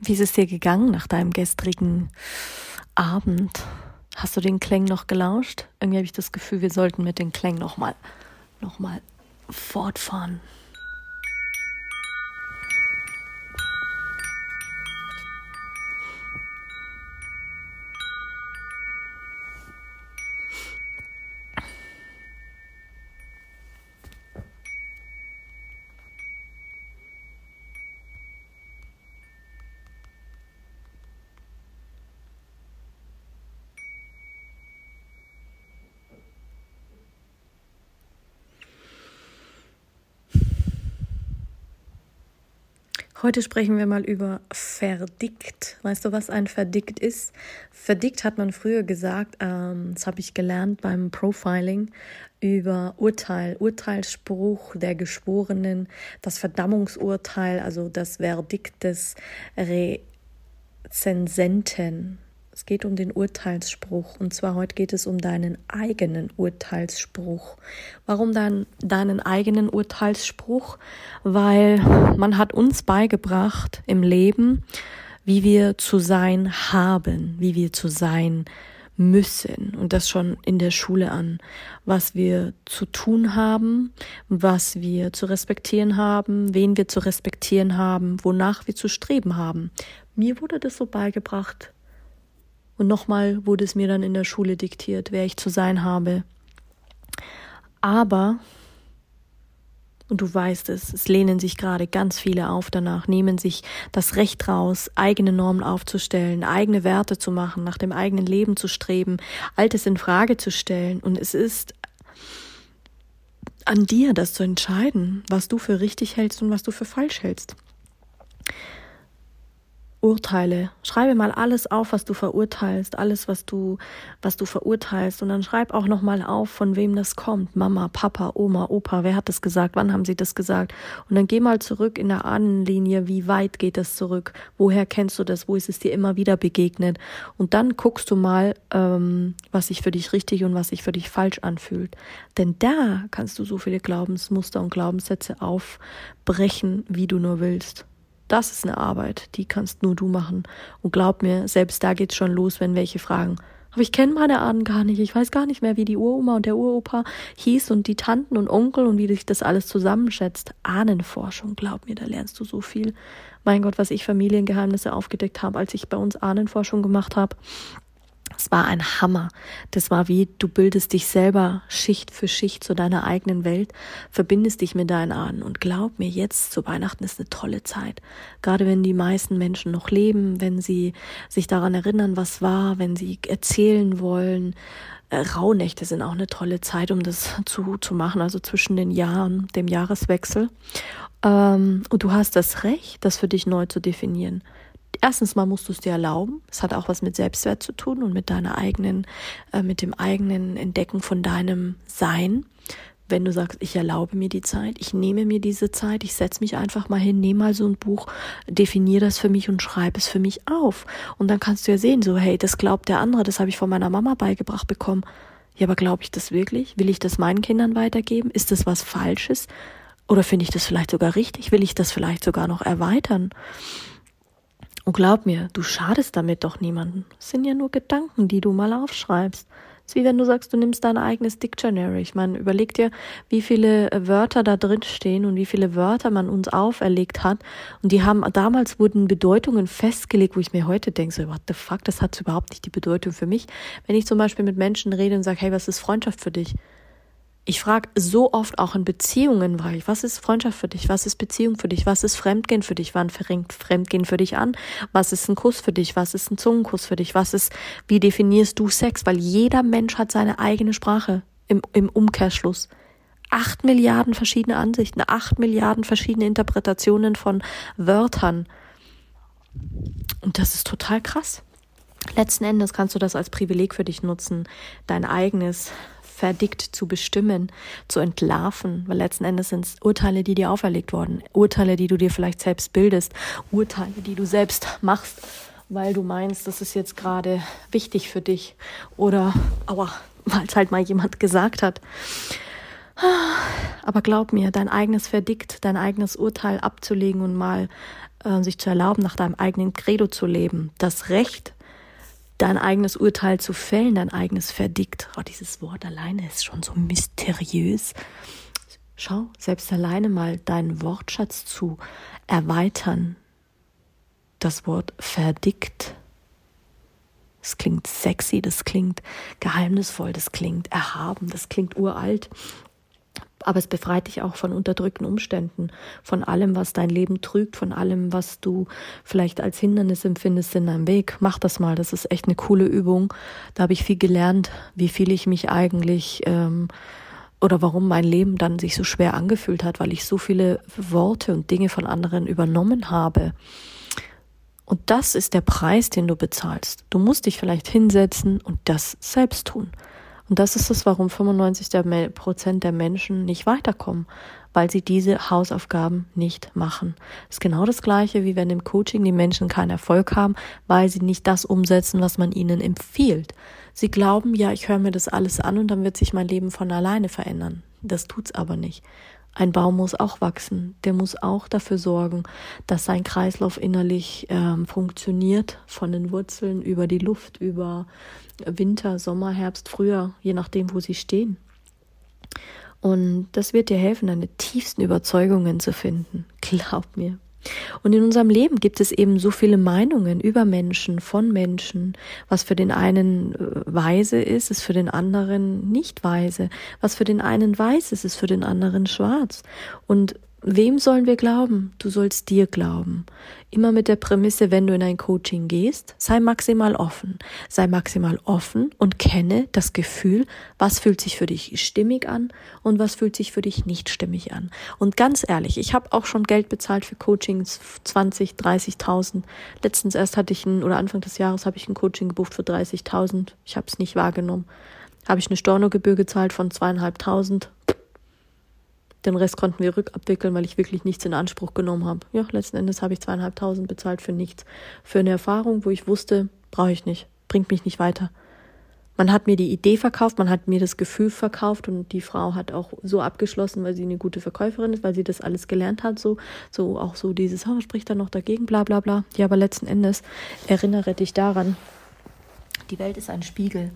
Wie ist es dir gegangen nach deinem gestrigen Abend? Hast du den Klang noch gelauscht? Irgendwie habe ich das Gefühl, wir sollten mit den Klängen nochmal noch mal fortfahren. Heute sprechen wir mal über verdickt. Weißt du, was ein verdickt ist? Verdickt hat man früher gesagt, ähm, das habe ich gelernt beim Profiling, über Urteil, Urteilsspruch der Geschworenen, das Verdammungsurteil, also das Verdikt des Rezensenten. Es geht um den Urteilsspruch und zwar heute geht es um deinen eigenen Urteilsspruch. Warum dann deinen eigenen Urteilsspruch? Weil man hat uns beigebracht im Leben, wie wir zu sein haben, wie wir zu sein müssen und das schon in der Schule an, was wir zu tun haben, was wir zu respektieren haben, wen wir zu respektieren haben, wonach wir zu streben haben. Mir wurde das so beigebracht, und nochmal wurde es mir dann in der Schule diktiert, wer ich zu sein habe. Aber, und du weißt es, es lehnen sich gerade ganz viele auf danach, nehmen sich das Recht raus, eigene Normen aufzustellen, eigene Werte zu machen, nach dem eigenen Leben zu streben, Altes in Frage zu stellen. Und es ist an dir, das zu entscheiden, was du für richtig hältst und was du für falsch hältst. Urteile. Schreibe mal alles auf, was du verurteilst, alles, was du, was du verurteilst. Und dann schreib auch nochmal auf, von wem das kommt. Mama, Papa, Oma, Opa, wer hat das gesagt? Wann haben sie das gesagt? Und dann geh mal zurück in der Ahnenlinie. Wie weit geht das zurück? Woher kennst du das? Wo ist es dir immer wieder begegnet? Und dann guckst du mal, ähm, was sich für dich richtig und was sich für dich falsch anfühlt. Denn da kannst du so viele Glaubensmuster und Glaubenssätze aufbrechen, wie du nur willst. Das ist eine Arbeit, die kannst nur du machen. Und glaub mir, selbst da geht's schon los, wenn welche fragen. Aber ich kenne meine Ahnen gar nicht. Ich weiß gar nicht mehr, wie die Uroma und der Uropa hieß und die Tanten und Onkel und wie sich das alles zusammenschätzt. Ahnenforschung, glaub mir, da lernst du so viel. Mein Gott, was ich Familiengeheimnisse aufgedeckt habe, als ich bei uns Ahnenforschung gemacht habe. Das war ein Hammer. Das war wie, du bildest dich selber Schicht für Schicht zu deiner eigenen Welt, verbindest dich mit deinen Ahnen. Und glaub mir, jetzt zu Weihnachten ist eine tolle Zeit. Gerade wenn die meisten Menschen noch leben, wenn sie sich daran erinnern, was war, wenn sie erzählen wollen. Äh, Rauhnächte sind auch eine tolle Zeit, um das zu, zu machen, also zwischen den Jahren, dem Jahreswechsel. Ähm, und du hast das Recht, das für dich neu zu definieren erstens mal musst du es dir erlauben. Es hat auch was mit Selbstwert zu tun und mit deiner eigenen, äh, mit dem eigenen Entdecken von deinem Sein. Wenn du sagst, ich erlaube mir die Zeit, ich nehme mir diese Zeit, ich setze mich einfach mal hin, nehme mal so ein Buch, definiere das für mich und schreibe es für mich auf. Und dann kannst du ja sehen, so, hey, das glaubt der andere, das habe ich von meiner Mama beigebracht bekommen. Ja, aber glaube ich das wirklich? Will ich das meinen Kindern weitergeben? Ist das was Falsches? Oder finde ich das vielleicht sogar richtig? Will ich das vielleicht sogar noch erweitern? Und glaub mir, du schadest damit doch niemanden. Es sind ja nur Gedanken, die du mal aufschreibst. Es ist wie wenn du sagst, du nimmst dein eigenes Dictionary. Ich meine, überleg dir, wie viele äh, Wörter da drin stehen und wie viele Wörter man uns auferlegt hat. Und die haben, damals wurden Bedeutungen festgelegt, wo ich mir heute denke, so, what the fuck, das hat überhaupt nicht die Bedeutung für mich. Wenn ich zum Beispiel mit Menschen rede und sage, hey, was ist Freundschaft für dich? Ich frage so oft auch in Beziehungen, weil ich, was ist Freundschaft für dich? Was ist Beziehung für dich? Was ist Fremdgehen für dich? Wann fängt Fremdgehen für dich an? Was ist ein Kuss für dich? Was ist ein Zungenkuss für dich? Was ist, wie definierst du Sex? Weil jeder Mensch hat seine eigene Sprache im, im Umkehrschluss. Acht Milliarden verschiedene Ansichten, acht Milliarden verschiedene Interpretationen von Wörtern. Und das ist total krass. Letzten Endes kannst du das als Privileg für dich nutzen, dein eigenes verdickt zu bestimmen, zu entlarven, weil letzten Endes sind es Urteile, die dir auferlegt wurden, Urteile, die du dir vielleicht selbst bildest, Urteile, die du selbst machst, weil du meinst, das ist jetzt gerade wichtig für dich oder aua, weil es halt mal jemand gesagt hat. Aber glaub mir, dein eigenes Verdikt, dein eigenes Urteil abzulegen und mal äh, sich zu erlauben, nach deinem eigenen Credo zu leben, das Recht, dein eigenes Urteil zu fällen, dein eigenes Verdikt. Oh, dieses Wort alleine ist schon so mysteriös. Schau, selbst alleine mal deinen Wortschatz zu erweitern. Das Wort Verdikt. Das klingt sexy, das klingt geheimnisvoll, das klingt erhaben, das klingt uralt aber es befreit dich auch von unterdrückten Umständen, von allem, was dein Leben trügt, von allem, was du vielleicht als Hindernis empfindest in deinem Weg. Mach das mal, das ist echt eine coole Übung. Da habe ich viel gelernt, wie viel ich mich eigentlich ähm, oder warum mein Leben dann sich so schwer angefühlt hat, weil ich so viele Worte und Dinge von anderen übernommen habe. Und das ist der Preis, den du bezahlst. Du musst dich vielleicht hinsetzen und das selbst tun. Und das ist es, warum 95 Prozent der Menschen nicht weiterkommen, weil sie diese Hausaufgaben nicht machen. Das ist genau das Gleiche, wie wenn im Coaching die Menschen keinen Erfolg haben, weil sie nicht das umsetzen, was man ihnen empfiehlt. Sie glauben, ja, ich höre mir das alles an und dann wird sich mein Leben von alleine verändern. Das tut's aber nicht. Ein Baum muss auch wachsen, der muss auch dafür sorgen, dass sein Kreislauf innerlich ähm, funktioniert, von den Wurzeln über die Luft, über Winter, Sommer, Herbst, Frühjahr, je nachdem, wo sie stehen. Und das wird dir helfen, deine tiefsten Überzeugungen zu finden. Glaub mir. Und in unserem Leben gibt es eben so viele Meinungen über Menschen, von Menschen. Was für den einen äh, weise ist, ist für den anderen nicht weise. Was für den einen weiß ist, ist für den anderen schwarz. Und Wem sollen wir glauben? Du sollst dir glauben. Immer mit der Prämisse, wenn du in ein Coaching gehst, sei maximal offen. Sei maximal offen und kenne das Gefühl, was fühlt sich für dich stimmig an und was fühlt sich für dich nicht stimmig an. Und ganz ehrlich, ich habe auch schon Geld bezahlt für Coachings, 20, 30.000. Letztens erst hatte ich ein, oder Anfang des Jahres habe ich ein Coaching gebucht für 30.000. Ich habe es nicht wahrgenommen. Habe ich eine Stornogebühr gezahlt von zweieinhalbtausend den Rest konnten wir rückabwickeln, weil ich wirklich nichts in Anspruch genommen habe. Ja, letzten Endes habe ich zweieinhalbtausend bezahlt für nichts. Für eine Erfahrung, wo ich wusste, brauche ich nicht, bringt mich nicht weiter. Man hat mir die Idee verkauft, man hat mir das Gefühl verkauft und die Frau hat auch so abgeschlossen, weil sie eine gute Verkäuferin ist, weil sie das alles gelernt hat, so, so auch so dieses, oh, spricht da noch dagegen, bla bla bla. Ja, aber letzten Endes erinnere dich daran, die Welt ist ein Spiegel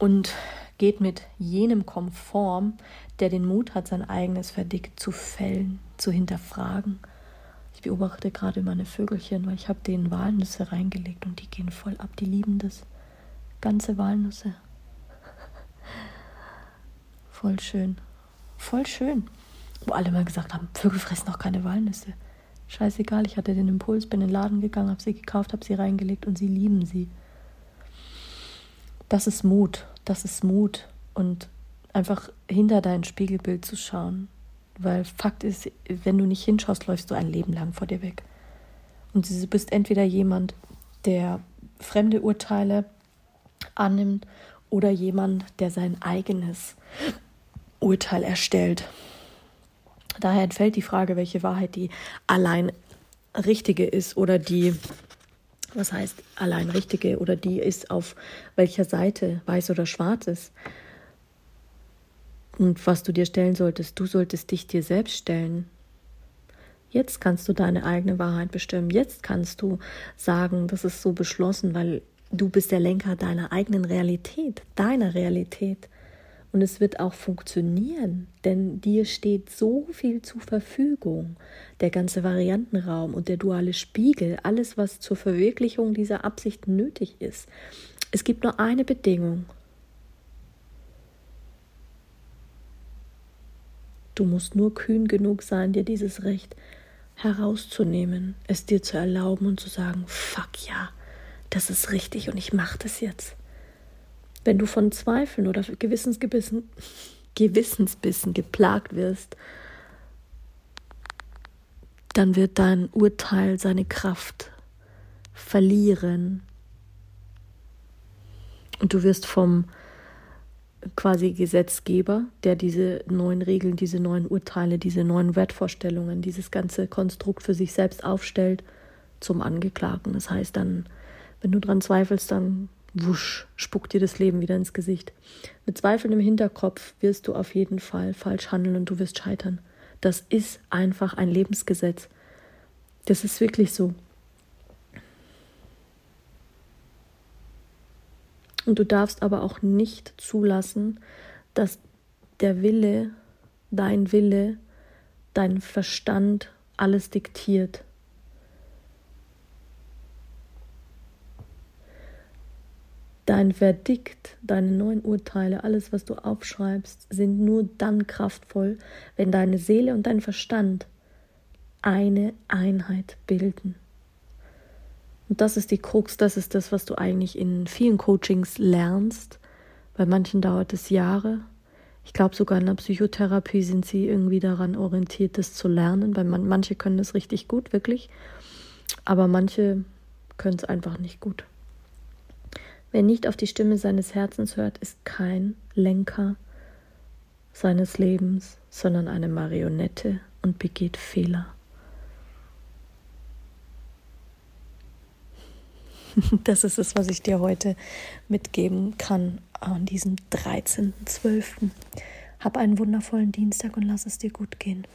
und geht mit jenem konform, der den Mut hat, sein eigenes Verdick zu fällen, zu hinterfragen. Ich beobachte gerade meine Vögelchen, weil ich habe denen Walnüsse reingelegt und die gehen voll ab. Die lieben das. Ganze Walnüsse. Voll schön. Voll schön. Wo alle mal gesagt haben, Vögel fressen noch keine Walnüsse. Scheißegal, ich hatte den Impuls, bin in den Laden gegangen, habe sie gekauft, habe sie reingelegt und sie lieben sie. Das ist Mut. Das ist Mut. Und einfach hinter dein Spiegelbild zu schauen. Weil Fakt ist, wenn du nicht hinschaust, läufst du ein Leben lang vor dir weg. Und du bist entweder jemand, der fremde Urteile annimmt oder jemand, der sein eigenes Urteil erstellt. Daher entfällt die Frage, welche Wahrheit die allein richtige ist oder die, was heißt allein richtige oder die ist auf welcher Seite, weiß oder schwarz ist. Und was du dir stellen solltest, du solltest dich dir selbst stellen. Jetzt kannst du deine eigene Wahrheit bestimmen. Jetzt kannst du sagen, das ist so beschlossen, weil du bist der Lenker deiner eigenen Realität, deiner Realität. Und es wird auch funktionieren, denn dir steht so viel zur Verfügung. Der ganze Variantenraum und der duale Spiegel, alles, was zur Verwirklichung dieser Absicht nötig ist. Es gibt nur eine Bedingung Du musst nur kühn genug sein, dir dieses Recht herauszunehmen, es dir zu erlauben und zu sagen, fuck ja, das ist richtig und ich mache das jetzt. Wenn du von Zweifeln oder Gewissensgebissen, Gewissensbissen geplagt wirst, dann wird dein Urteil seine Kraft verlieren. Und du wirst vom quasi Gesetzgeber, der diese neuen Regeln, diese neuen Urteile, diese neuen Wertvorstellungen, dieses ganze Konstrukt für sich selbst aufstellt, zum Angeklagten. Das heißt dann, wenn du dran zweifelst, dann wusch, spuckt dir das Leben wieder ins Gesicht. Mit Zweifeln im Hinterkopf wirst du auf jeden Fall falsch handeln und du wirst scheitern. Das ist einfach ein Lebensgesetz. Das ist wirklich so. Und du darfst aber auch nicht zulassen, dass der Wille, dein Wille, dein Verstand alles diktiert. Dein Verdikt, deine neuen Urteile, alles, was du aufschreibst, sind nur dann kraftvoll, wenn deine Seele und dein Verstand eine Einheit bilden. Und das ist die Krux, das ist das, was du eigentlich in vielen Coachings lernst. Bei manchen dauert es Jahre. Ich glaube, sogar in der Psychotherapie sind sie irgendwie daran orientiert, das zu lernen, weil man, manche können es richtig gut, wirklich. Aber manche können es einfach nicht gut. Wer nicht auf die Stimme seines Herzens hört, ist kein Lenker seines Lebens, sondern eine Marionette und begeht Fehler. Das ist es, was ich dir heute mitgeben kann an diesem 13.12. Hab einen wundervollen Dienstag und lass es dir gut gehen.